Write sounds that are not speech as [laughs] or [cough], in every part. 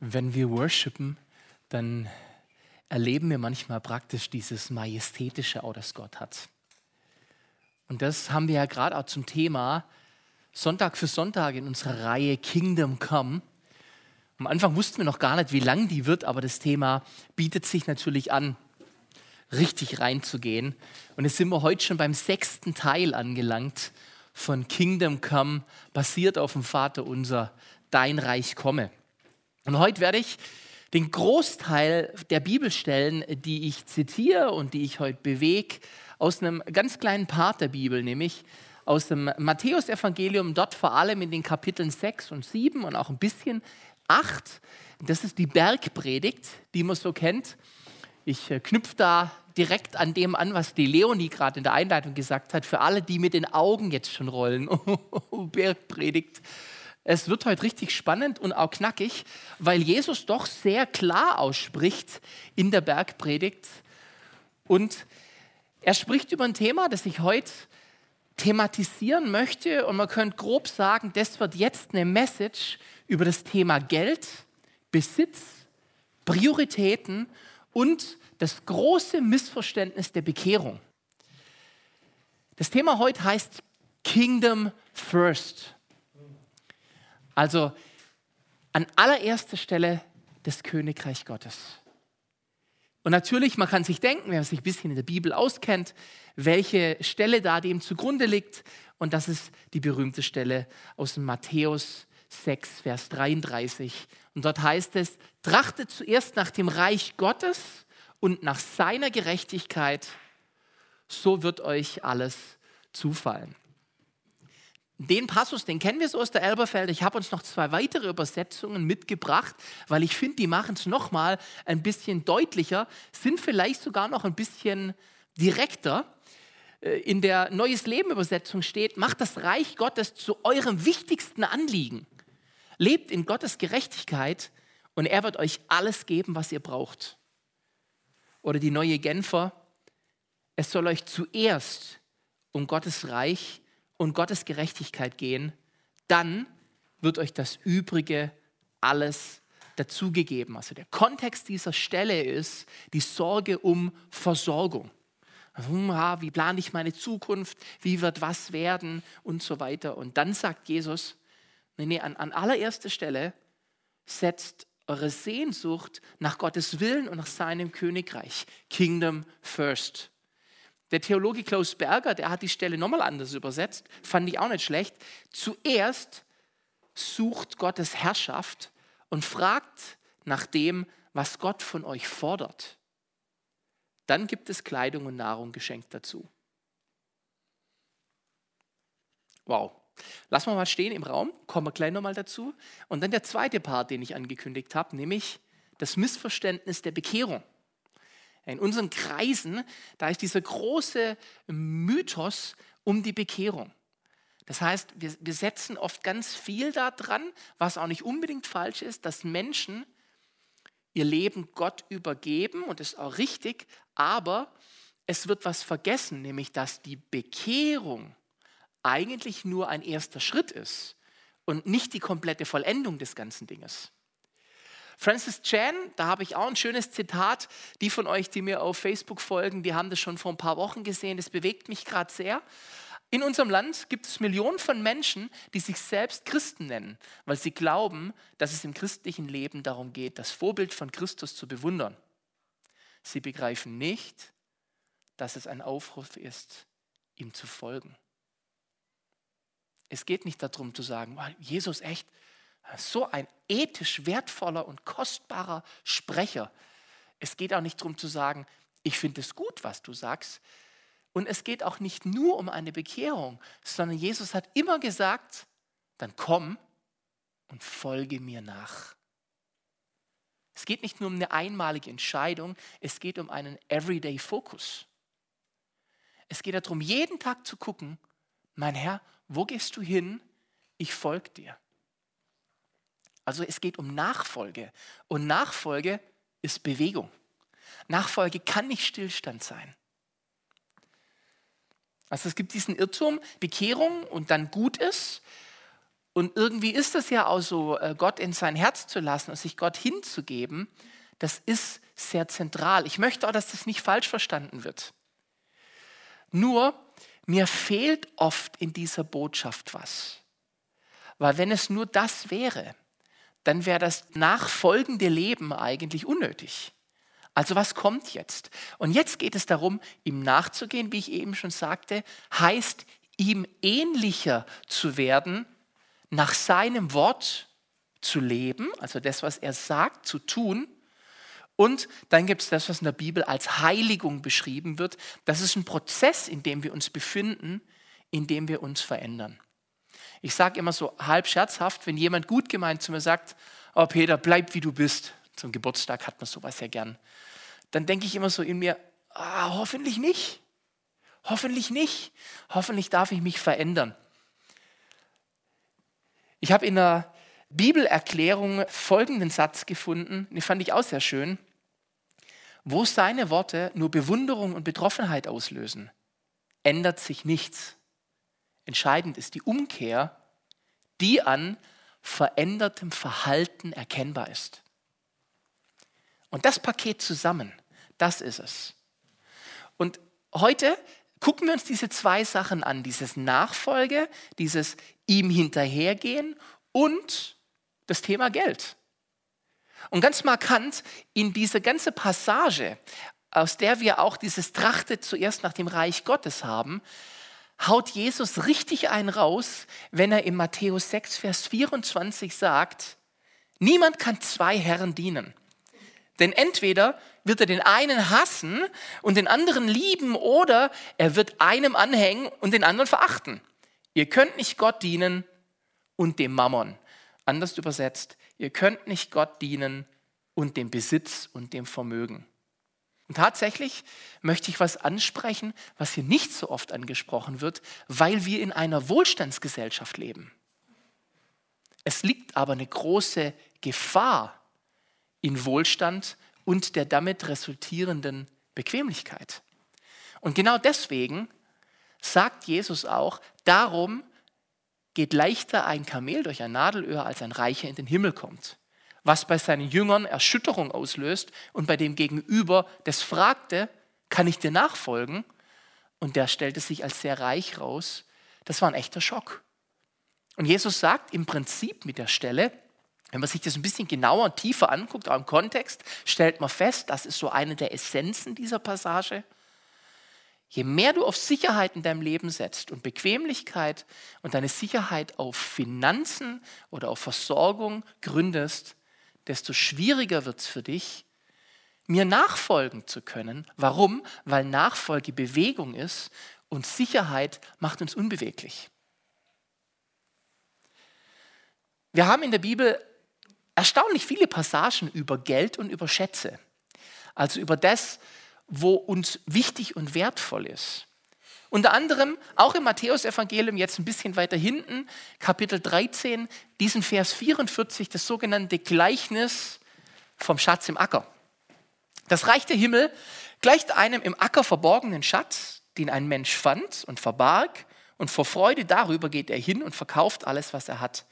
Wenn wir worshipen, dann erleben wir manchmal praktisch dieses Majestätische auch, das Gott hat. Und das haben wir ja gerade auch zum Thema Sonntag für Sonntag in unserer Reihe Kingdom Come. Am Anfang wussten wir noch gar nicht, wie lang die wird, aber das Thema bietet sich natürlich an, richtig reinzugehen. Und jetzt sind wir heute schon beim sechsten Teil angelangt von Kingdom Come, basiert auf dem Vater unser, dein Reich komme. Und heute werde ich den Großteil der Bibelstellen, die ich zitiere und die ich heute bewege, aus einem ganz kleinen Part der Bibel, nämlich aus dem Matthäusevangelium, dort vor allem in den Kapiteln 6 und 7 und auch ein bisschen 8. Das ist die Bergpredigt, die man so kennt. Ich äh, knüpfe da direkt an dem an, was die Leonie gerade in der Einleitung gesagt hat. Für alle, die mit den Augen jetzt schon rollen. [laughs] Bergpredigt. Es wird heute richtig spannend und auch knackig, weil Jesus doch sehr klar ausspricht in der Bergpredigt. Und er spricht über ein Thema, das ich heute thematisieren möchte. Und man könnte grob sagen, das wird jetzt eine Message über das Thema Geld, Besitz, Prioritäten und das große Missverständnis der Bekehrung. Das Thema heute heißt Kingdom First. Also an allererster Stelle das Königreich Gottes. Und natürlich, man kann sich denken, wenn man sich ein bisschen in der Bibel auskennt, welche Stelle da dem zugrunde liegt. Und das ist die berühmte Stelle aus Matthäus 6, Vers 33. Und dort heißt es, trachtet zuerst nach dem Reich Gottes und nach seiner Gerechtigkeit, so wird euch alles zufallen. Den Passus, den kennen wir so aus der Elberfeld. Ich habe uns noch zwei weitere Übersetzungen mitgebracht, weil ich finde, die machen es nochmal ein bisschen deutlicher, sind vielleicht sogar noch ein bisschen direkter. Äh, in der Neues Leben Übersetzung steht, macht das Reich Gottes zu eurem wichtigsten Anliegen. Lebt in Gottes Gerechtigkeit und er wird euch alles geben, was ihr braucht. Oder die neue Genfer, es soll euch zuerst um Gottes Reich und Gottes Gerechtigkeit gehen, dann wird euch das Übrige alles dazugegeben. Also der Kontext dieser Stelle ist die Sorge um Versorgung. Hm, wie plane ich meine Zukunft? Wie wird was werden? Und so weiter. Und dann sagt Jesus, nee, nee, an, an allererster Stelle setzt eure Sehnsucht nach Gottes Willen und nach seinem Königreich. Kingdom first. Der Theologe Klaus Berger, der hat die Stelle nochmal anders übersetzt, fand ich auch nicht schlecht. Zuerst sucht Gottes Herrschaft und fragt nach dem, was Gott von euch fordert. Dann gibt es Kleidung und Nahrung geschenkt dazu. Wow. Lassen wir mal stehen im Raum, kommen wir gleich nochmal dazu. Und dann der zweite Part, den ich angekündigt habe, nämlich das Missverständnis der Bekehrung. In unseren Kreisen, da ist dieser große Mythos um die Bekehrung. Das heißt, wir, wir setzen oft ganz viel daran, was auch nicht unbedingt falsch ist, dass Menschen ihr Leben Gott übergeben und das ist auch richtig, aber es wird was vergessen, nämlich dass die Bekehrung eigentlich nur ein erster Schritt ist und nicht die komplette Vollendung des ganzen Dinges. Francis Chan, da habe ich auch ein schönes Zitat. Die von euch, die mir auf Facebook folgen, die haben das schon vor ein paar Wochen gesehen. Das bewegt mich gerade sehr. In unserem Land gibt es Millionen von Menschen, die sich selbst Christen nennen, weil sie glauben, dass es im christlichen Leben darum geht, das Vorbild von Christus zu bewundern. Sie begreifen nicht, dass es ein Aufruf ist, ihm zu folgen. Es geht nicht darum zu sagen, Jesus echt, so ein ethisch wertvoller und kostbarer Sprecher. Es geht auch nicht darum zu sagen, ich finde es gut, was du sagst. Und es geht auch nicht nur um eine Bekehrung, sondern Jesus hat immer gesagt, dann komm und folge mir nach. Es geht nicht nur um eine einmalige Entscheidung, es geht um einen Everyday-Fokus. Es geht darum, jeden Tag zu gucken, mein Herr, wo gehst du hin? Ich folge dir. Also es geht um Nachfolge. Und Nachfolge ist Bewegung. Nachfolge kann nicht Stillstand sein. Also es gibt diesen Irrtum, Bekehrung und dann gut ist. Und irgendwie ist es ja auch so, äh, Gott in sein Herz zu lassen und sich Gott hinzugeben, das ist sehr zentral. Ich möchte auch, dass das nicht falsch verstanden wird. Nur, mir fehlt oft in dieser Botschaft was. Weil wenn es nur das wäre, dann wäre das nachfolgende Leben eigentlich unnötig. Also was kommt jetzt? Und jetzt geht es darum, ihm nachzugehen, wie ich eben schon sagte, heißt ihm ähnlicher zu werden, nach seinem Wort zu leben, also das, was er sagt, zu tun. Und dann gibt es das, was in der Bibel als Heiligung beschrieben wird. Das ist ein Prozess, in dem wir uns befinden, in dem wir uns verändern. Ich sage immer so halb scherzhaft, wenn jemand gut gemeint zu mir sagt, oh Peter, bleib wie du bist. Zum Geburtstag hat man sowas ja gern. Dann denke ich immer so in mir, ah, hoffentlich nicht. Hoffentlich nicht. Hoffentlich darf ich mich verändern. Ich habe in der Bibelerklärung folgenden Satz gefunden, den fand ich auch sehr schön. Wo seine Worte nur Bewunderung und Betroffenheit auslösen, ändert sich nichts. Entscheidend ist die Umkehr, die an verändertem Verhalten erkennbar ist. Und das Paket zusammen, das ist es. Und heute gucken wir uns diese zwei Sachen an, dieses Nachfolge, dieses ihm hinterhergehen und das Thema Geld. Und ganz markant in diese ganze Passage, aus der wir auch dieses Trachtet zuerst nach dem Reich Gottes haben, haut Jesus richtig einen raus, wenn er in Matthäus 6, Vers 24 sagt, niemand kann zwei Herren dienen. Denn entweder wird er den einen hassen und den anderen lieben oder er wird einem anhängen und den anderen verachten. Ihr könnt nicht Gott dienen und dem Mammon. Anders übersetzt, ihr könnt nicht Gott dienen und dem Besitz und dem Vermögen. Und tatsächlich möchte ich was ansprechen, was hier nicht so oft angesprochen wird, weil wir in einer Wohlstandsgesellschaft leben. Es liegt aber eine große Gefahr in Wohlstand und der damit resultierenden Bequemlichkeit. Und genau deswegen sagt Jesus auch, darum geht leichter ein Kamel durch ein Nadelöhr, als ein Reicher in den Himmel kommt was bei seinen Jüngern Erschütterung auslöst und bei dem Gegenüber das fragte, kann ich dir nachfolgen? Und der stellte sich als sehr reich raus. Das war ein echter Schock. Und Jesus sagt im Prinzip mit der Stelle, wenn man sich das ein bisschen genauer und tiefer anguckt, auch im Kontext, stellt man fest, das ist so eine der Essenzen dieser Passage. Je mehr du auf Sicherheit in deinem Leben setzt und Bequemlichkeit und deine Sicherheit auf Finanzen oder auf Versorgung gründest, desto schwieriger wird es für dich, mir nachfolgen zu können. Warum? Weil Nachfolge Bewegung ist und Sicherheit macht uns unbeweglich. Wir haben in der Bibel erstaunlich viele Passagen über Geld und über Schätze. Also über das, wo uns wichtig und wertvoll ist. Unter anderem auch im Matthäusevangelium, jetzt ein bisschen weiter hinten, Kapitel 13, diesen Vers 44, das sogenannte Gleichnis vom Schatz im Acker. Das Reich der Himmel gleicht einem im Acker verborgenen Schatz, den ein Mensch fand und verbarg, und vor Freude darüber geht er hin und verkauft alles, was er hat,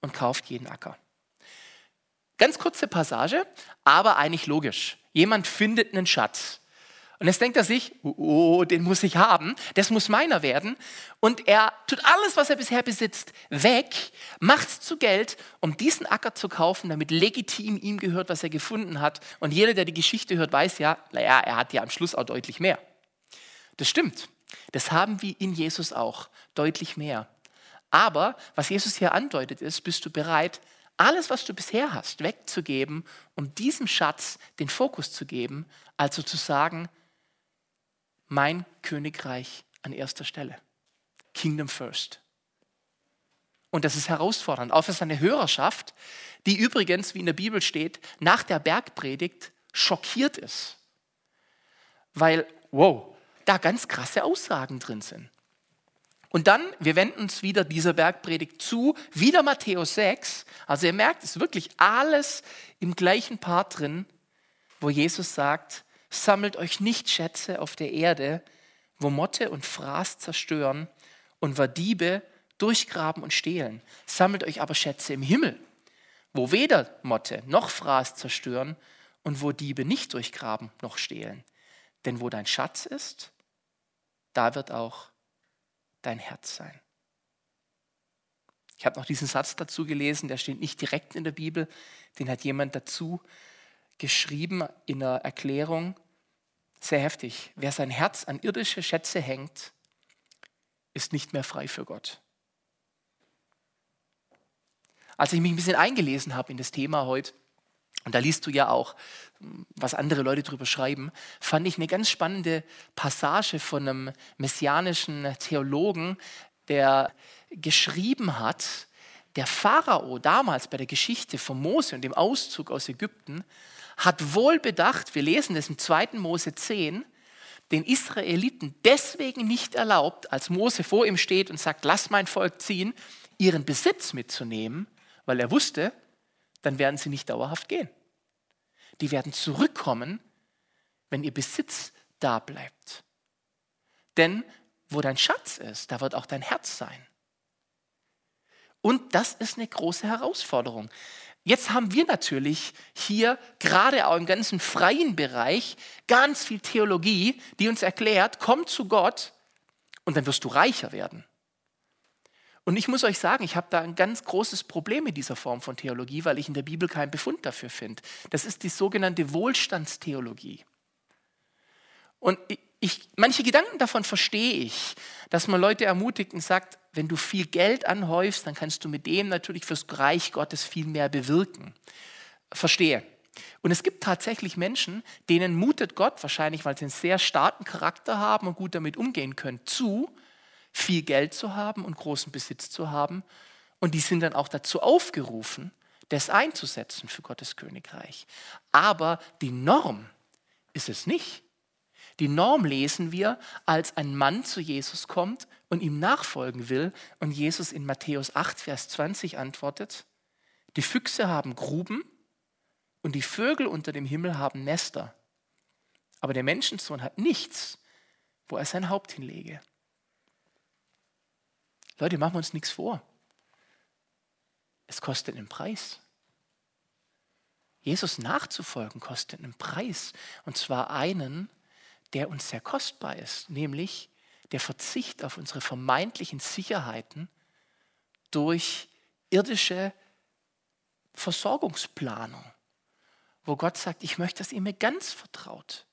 und kauft jeden Acker. Ganz kurze Passage, aber eigentlich logisch. Jemand findet einen Schatz. Und jetzt denkt er sich, oh, oh, den muss ich haben, das muss meiner werden. Und er tut alles, was er bisher besitzt, weg, macht es zu Geld, um diesen Acker zu kaufen, damit legitim ihm gehört, was er gefunden hat. Und jeder, der die Geschichte hört, weiß ja, naja, er hat ja am Schluss auch deutlich mehr. Das stimmt. Das haben wir in Jesus auch, deutlich mehr. Aber was Jesus hier andeutet ist, bist du bereit, alles, was du bisher hast, wegzugeben, um diesem Schatz den Fokus zu geben, also zu sagen, mein Königreich an erster Stelle. Kingdom first. Und das ist herausfordernd, auch für seine Hörerschaft, die übrigens, wie in der Bibel steht, nach der Bergpredigt schockiert ist. Weil, wow, da ganz krasse Aussagen drin sind. Und dann, wir wenden uns wieder dieser Bergpredigt zu, wieder Matthäus 6. Also ihr merkt, es ist wirklich alles im gleichen Part drin, wo Jesus sagt, sammelt euch nicht Schätze auf der Erde, wo Motte und Fraß zerstören und wo Diebe durchgraben und stehlen. Sammelt euch aber Schätze im Himmel, wo weder Motte noch Fraß zerstören und wo Diebe nicht durchgraben noch stehlen. Denn wo dein Schatz ist, da wird auch dein Herz sein. Ich habe noch diesen Satz dazu gelesen, der steht nicht direkt in der Bibel, den hat jemand dazu geschrieben in einer Erklärung. Sehr heftig. Wer sein Herz an irdische Schätze hängt, ist nicht mehr frei für Gott. Als ich mich ein bisschen eingelesen habe in das Thema heute, und da liest du ja auch, was andere Leute drüber schreiben, fand ich eine ganz spannende Passage von einem messianischen Theologen, der geschrieben hat, der Pharao damals bei der Geschichte von Mose und dem Auszug aus Ägypten hat wohl bedacht, wir lesen das im 2. Mose 10, den Israeliten deswegen nicht erlaubt, als Mose vor ihm steht und sagt, lass mein Volk ziehen, ihren Besitz mitzunehmen, weil er wusste, dann werden sie nicht dauerhaft gehen. Die werden zurückkommen, wenn ihr Besitz da bleibt. Denn wo dein Schatz ist, da wird auch dein Herz sein. Und das ist eine große Herausforderung. Jetzt haben wir natürlich hier gerade auch im ganzen freien Bereich ganz viel Theologie, die uns erklärt, komm zu Gott und dann wirst du reicher werden. Und ich muss euch sagen, ich habe da ein ganz großes Problem mit dieser Form von Theologie, weil ich in der Bibel keinen Befund dafür finde. Das ist die sogenannte Wohlstandstheologie. Und ich, manche Gedanken davon verstehe ich, dass man Leute ermutigt und sagt, wenn du viel Geld anhäufst, dann kannst du mit dem natürlich fürs Reich Gottes viel mehr bewirken. Verstehe. Und es gibt tatsächlich Menschen, denen mutet Gott, wahrscheinlich weil sie einen sehr starken Charakter haben und gut damit umgehen können, zu, viel Geld zu haben und großen Besitz zu haben. Und die sind dann auch dazu aufgerufen, das einzusetzen für Gottes Königreich. Aber die Norm ist es nicht. Die Norm lesen wir, als ein Mann zu Jesus kommt und ihm nachfolgen will und Jesus in Matthäus 8, Vers 20 antwortet, die Füchse haben Gruben und die Vögel unter dem Himmel haben Nester. Aber der Menschensohn hat nichts, wo er sein Haupt hinlege. Leute, machen wir uns nichts vor. Es kostet einen Preis. Jesus nachzufolgen kostet einen Preis. Und zwar einen, der uns sehr kostbar ist, nämlich der Verzicht auf unsere vermeintlichen Sicherheiten durch irdische Versorgungsplanung, wo Gott sagt, ich möchte, dass ihr mir ganz vertraut.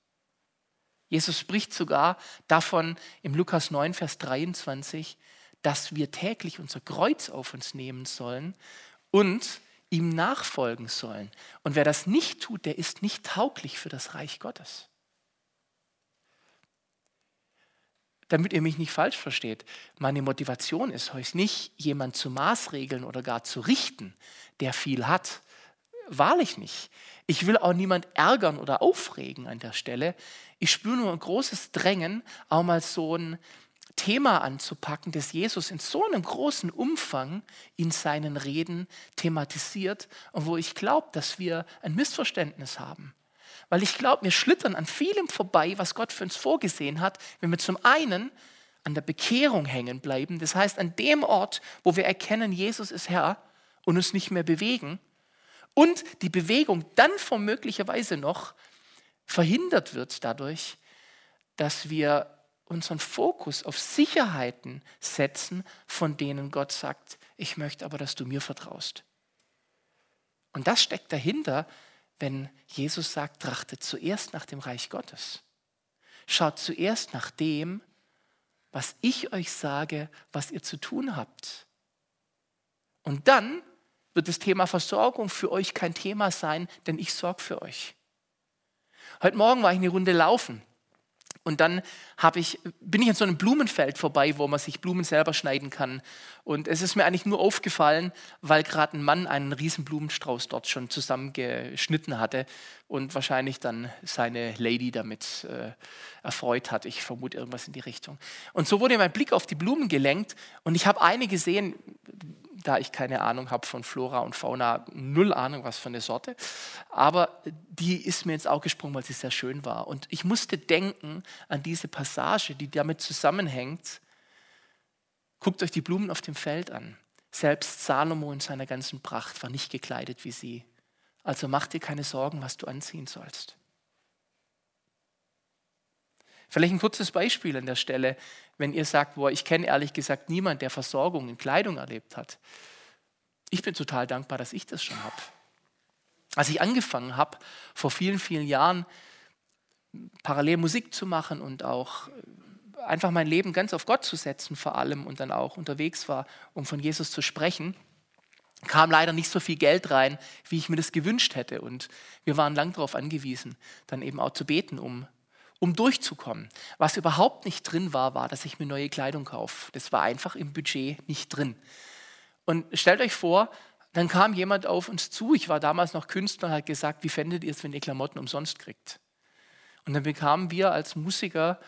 Jesus spricht sogar davon im Lukas 9, Vers 23, dass wir täglich unser Kreuz auf uns nehmen sollen und ihm nachfolgen sollen. Und wer das nicht tut, der ist nicht tauglich für das Reich Gottes. Damit ihr mich nicht falsch versteht, meine Motivation ist heute nicht, jemand zu maßregeln oder gar zu richten, der viel hat. Wahrlich nicht. Ich will auch niemand ärgern oder aufregen an der Stelle. Ich spüre nur ein großes Drängen, auch mal so ein Thema anzupacken, das Jesus in so einem großen Umfang in seinen Reden thematisiert und wo ich glaube, dass wir ein Missverständnis haben. Weil ich glaube, wir schlittern an vielem vorbei, was Gott für uns vorgesehen hat, wenn wir zum einen an der Bekehrung hängen bleiben, das heißt an dem Ort, wo wir erkennen, Jesus ist Herr und uns nicht mehr bewegen und die Bewegung dann womöglicherweise noch verhindert wird dadurch, dass wir unseren Fokus auf Sicherheiten setzen, von denen Gott sagt, ich möchte aber, dass du mir vertraust. Und das steckt dahinter, wenn Jesus sagt, trachtet zuerst nach dem Reich Gottes. Schaut zuerst nach dem, was ich euch sage, was ihr zu tun habt. Und dann wird das Thema Versorgung für euch kein Thema sein, denn ich sorge für euch. Heute Morgen war ich eine Runde laufen und dann ich, bin ich an so einem Blumenfeld vorbei, wo man sich Blumen selber schneiden kann. Und es ist mir eigentlich nur aufgefallen, weil gerade ein Mann einen riesen Blumenstrauß dort schon zusammengeschnitten hatte und wahrscheinlich dann seine Lady damit äh, erfreut hat. Ich vermute irgendwas in die Richtung. Und so wurde mein Blick auf die Blumen gelenkt und ich habe eine gesehen, da ich keine Ahnung habe von Flora und Fauna, null Ahnung was von der Sorte. Aber die ist mir ins Auge gesprungen, weil sie sehr schön war. Und ich musste denken an diese Passage, die damit zusammenhängt, Guckt euch die Blumen auf dem Feld an. Selbst Salomo in seiner ganzen Pracht war nicht gekleidet wie sie. Also mach dir keine Sorgen, was du anziehen sollst. Vielleicht ein kurzes Beispiel an der Stelle, wenn ihr sagt, boah, ich kenne ehrlich gesagt niemanden, der Versorgung in Kleidung erlebt hat. Ich bin total dankbar, dass ich das schon habe. Als ich angefangen habe, vor vielen, vielen Jahren parallel Musik zu machen und auch einfach mein Leben ganz auf Gott zu setzen vor allem und dann auch unterwegs war, um von Jesus zu sprechen, kam leider nicht so viel Geld rein, wie ich mir das gewünscht hätte. Und wir waren lang darauf angewiesen, dann eben auch zu beten, um um durchzukommen. Was überhaupt nicht drin war, war, dass ich mir neue Kleidung kaufe. Das war einfach im Budget nicht drin. Und stellt euch vor, dann kam jemand auf uns zu, ich war damals noch Künstler, und hat gesagt, wie fändet ihr es, wenn ihr Klamotten umsonst kriegt? Und dann bekamen wir als Musiker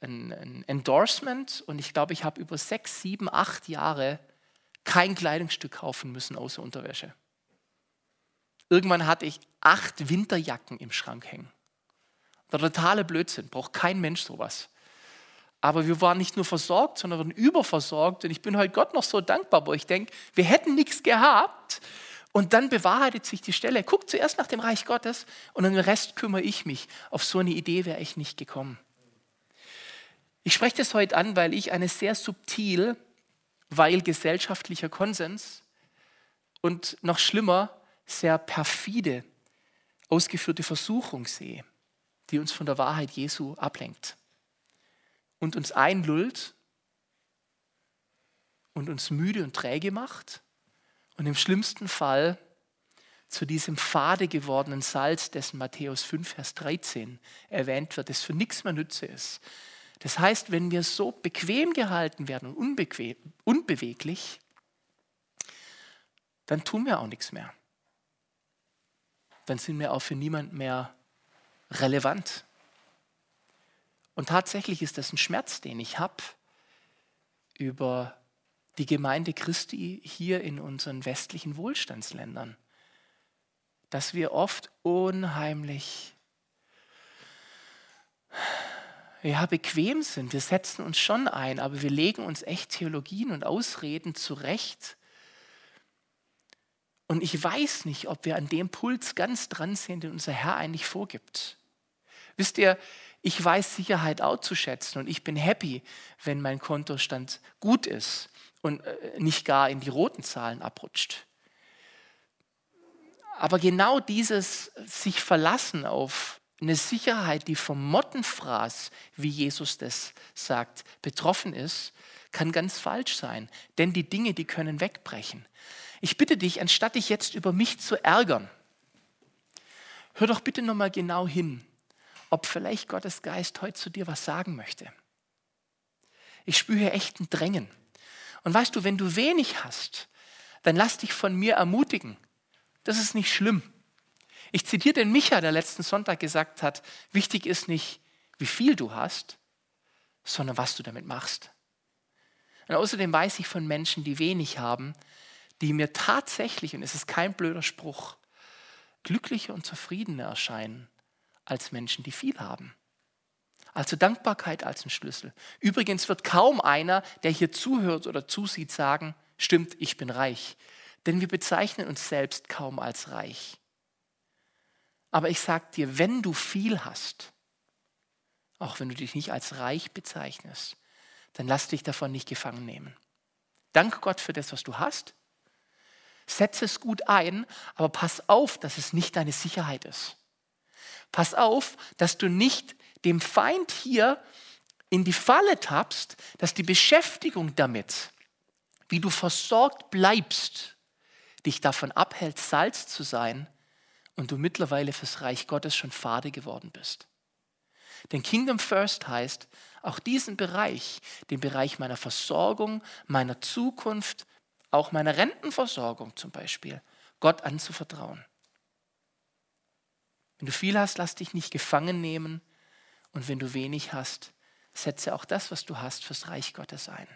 ein, ein Endorsement und ich glaube, ich habe über sechs, sieben, acht Jahre kein Kleidungsstück kaufen müssen außer Unterwäsche. Irgendwann hatte ich acht Winterjacken im Schrank hängen. Der totale Blödsinn, braucht kein Mensch sowas. Aber wir waren nicht nur versorgt, sondern waren überversorgt. Und ich bin heute Gott noch so dankbar, wo ich denke, wir hätten nichts gehabt. Und dann bewahrheitet sich die Stelle. Guck zuerst nach dem Reich Gottes und um den Rest kümmere ich mich. Auf so eine Idee wäre ich nicht gekommen. Ich spreche das heute an, weil ich eine sehr subtil, weil gesellschaftlicher Konsens und noch schlimmer, sehr perfide ausgeführte Versuchung sehe die uns von der Wahrheit Jesu ablenkt und uns einlullt und uns müde und träge macht und im schlimmsten Fall zu diesem fade gewordenen Salz, dessen Matthäus 5, Vers 13 erwähnt wird, das für nichts mehr Nütze ist. Das heißt, wenn wir so bequem gehalten werden und unbequem, unbeweglich, dann tun wir auch nichts mehr. Dann sind wir auch für niemand mehr relevant. Und tatsächlich ist das ein Schmerz, den ich habe über die Gemeinde Christi hier in unseren westlichen Wohlstandsländern, dass wir oft unheimlich ja, bequem sind. Wir setzen uns schon ein, aber wir legen uns echt Theologien und Ausreden zurecht. Und ich weiß nicht, ob wir an dem Puls ganz dran sind, den unser Herr eigentlich vorgibt. Wisst ihr, ich weiß Sicherheit auch zu schätzen und ich bin happy, wenn mein Kontostand gut ist und äh, nicht gar in die roten Zahlen abrutscht. Aber genau dieses sich verlassen auf eine Sicherheit, die vom Mottenfraß, wie Jesus das sagt, betroffen ist, kann ganz falsch sein. Denn die Dinge, die können wegbrechen. Ich bitte dich, anstatt dich jetzt über mich zu ärgern, hör doch bitte nochmal genau hin ob vielleicht Gottes Geist heute zu dir was sagen möchte. Ich spüre echt ein Drängen. Und weißt du, wenn du wenig hast, dann lass dich von mir ermutigen. Das ist nicht schlimm. Ich zitiere den Micha, der letzten Sonntag gesagt hat, wichtig ist nicht, wie viel du hast, sondern was du damit machst. Und außerdem weiß ich von Menschen, die wenig haben, die mir tatsächlich, und es ist kein blöder Spruch, glücklicher und zufriedener erscheinen als Menschen, die viel haben. Also Dankbarkeit als ein Schlüssel. Übrigens wird kaum einer, der hier zuhört oder zusieht, sagen, stimmt, ich bin reich. Denn wir bezeichnen uns selbst kaum als reich. Aber ich sage dir, wenn du viel hast, auch wenn du dich nicht als reich bezeichnest, dann lass dich davon nicht gefangen nehmen. Danke Gott für das, was du hast. Setze es gut ein, aber pass auf, dass es nicht deine Sicherheit ist. Pass auf, dass du nicht dem Feind hier in die Falle tappst, dass die Beschäftigung damit, wie du versorgt bleibst, dich davon abhält, Salz zu sein und du mittlerweile fürs Reich Gottes schon Fade geworden bist. Denn Kingdom First heißt, auch diesen Bereich, den Bereich meiner Versorgung, meiner Zukunft, auch meiner Rentenversorgung zum Beispiel, Gott anzuvertrauen. Wenn du viel hast, lass dich nicht gefangen nehmen. Und wenn du wenig hast, setze auch das, was du hast, fürs Reich Gottes ein.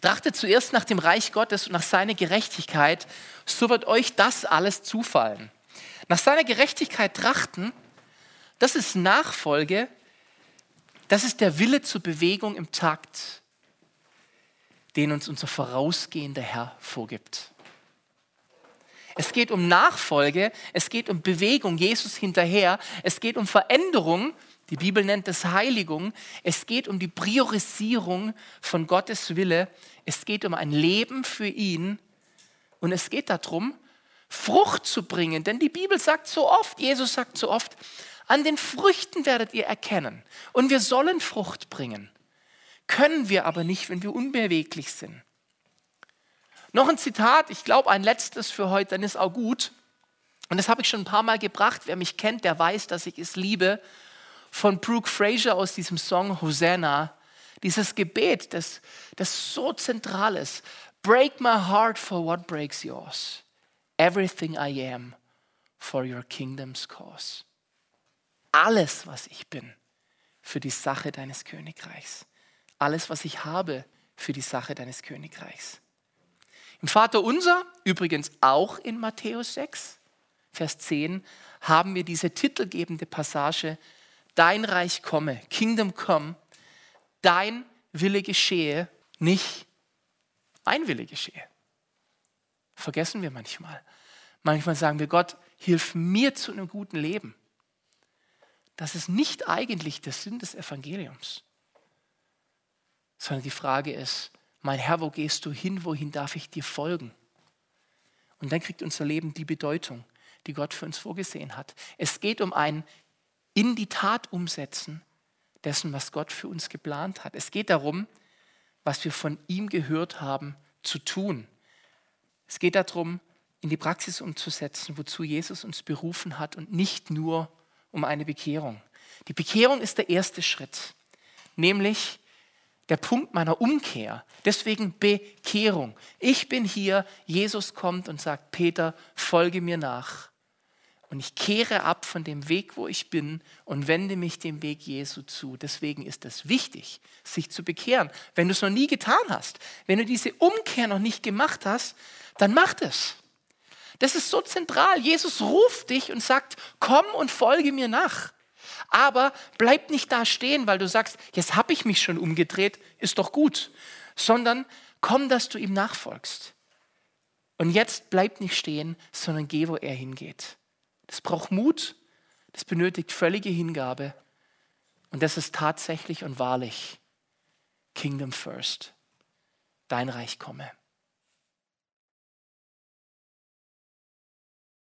Trachtet zuerst nach dem Reich Gottes und nach seiner Gerechtigkeit, so wird euch das alles zufallen. Nach seiner Gerechtigkeit trachten, das ist Nachfolge, das ist der Wille zur Bewegung im Takt. den uns unser vorausgehender Herr vorgibt. Es geht um Nachfolge, es geht um Bewegung, Jesus hinterher, es geht um Veränderung, die Bibel nennt es Heiligung, es geht um die Priorisierung von Gottes Wille, es geht um ein Leben für ihn und es geht darum, Frucht zu bringen, denn die Bibel sagt so oft, Jesus sagt so oft, an den Früchten werdet ihr erkennen und wir sollen Frucht bringen, können wir aber nicht, wenn wir unbeweglich sind. Noch ein Zitat, ich glaube ein letztes für heute, dann ist auch gut. Und das habe ich schon ein paar Mal gebracht. Wer mich kennt, der weiß, dass ich es liebe. Von Brooke Fraser aus diesem Song Hosanna. Dieses Gebet, das, das so zentral ist. Break my heart for what breaks yours. Everything I am for your kingdom's cause. Alles, was ich bin, für die Sache deines Königreichs. Alles, was ich habe, für die Sache deines Königreichs. Im Vater unser, übrigens auch in Matthäus 6, Vers 10, haben wir diese titelgebende Passage, Dein Reich komme, Kingdom come, dein Wille geschehe, nicht mein Wille geschehe. Vergessen wir manchmal. Manchmal sagen wir, Gott, hilf mir zu einem guten Leben. Das ist nicht eigentlich der Sinn des Evangeliums, sondern die Frage ist, mein Herr, wo gehst du hin, wohin darf ich dir folgen? Und dann kriegt unser Leben die Bedeutung, die Gott für uns vorgesehen hat. Es geht um ein in die Tat umsetzen dessen, was Gott für uns geplant hat. Es geht darum, was wir von ihm gehört haben, zu tun. Es geht darum, in die Praxis umzusetzen, wozu Jesus uns berufen hat und nicht nur um eine Bekehrung. Die Bekehrung ist der erste Schritt, nämlich der Punkt meiner Umkehr. Deswegen Bekehrung. Ich bin hier, Jesus kommt und sagt, Peter, folge mir nach. Und ich kehre ab von dem Weg, wo ich bin und wende mich dem Weg Jesu zu. Deswegen ist es wichtig, sich zu bekehren. Wenn du es noch nie getan hast, wenn du diese Umkehr noch nicht gemacht hast, dann mach es. Das ist so zentral. Jesus ruft dich und sagt, komm und folge mir nach. Aber bleib nicht da stehen, weil du sagst, jetzt habe ich mich schon umgedreht, ist doch gut, sondern komm, dass du ihm nachfolgst. Und jetzt bleib nicht stehen, sondern geh, wo er hingeht. Das braucht Mut, das benötigt völlige Hingabe und das ist tatsächlich und wahrlich Kingdom First. Dein Reich komme.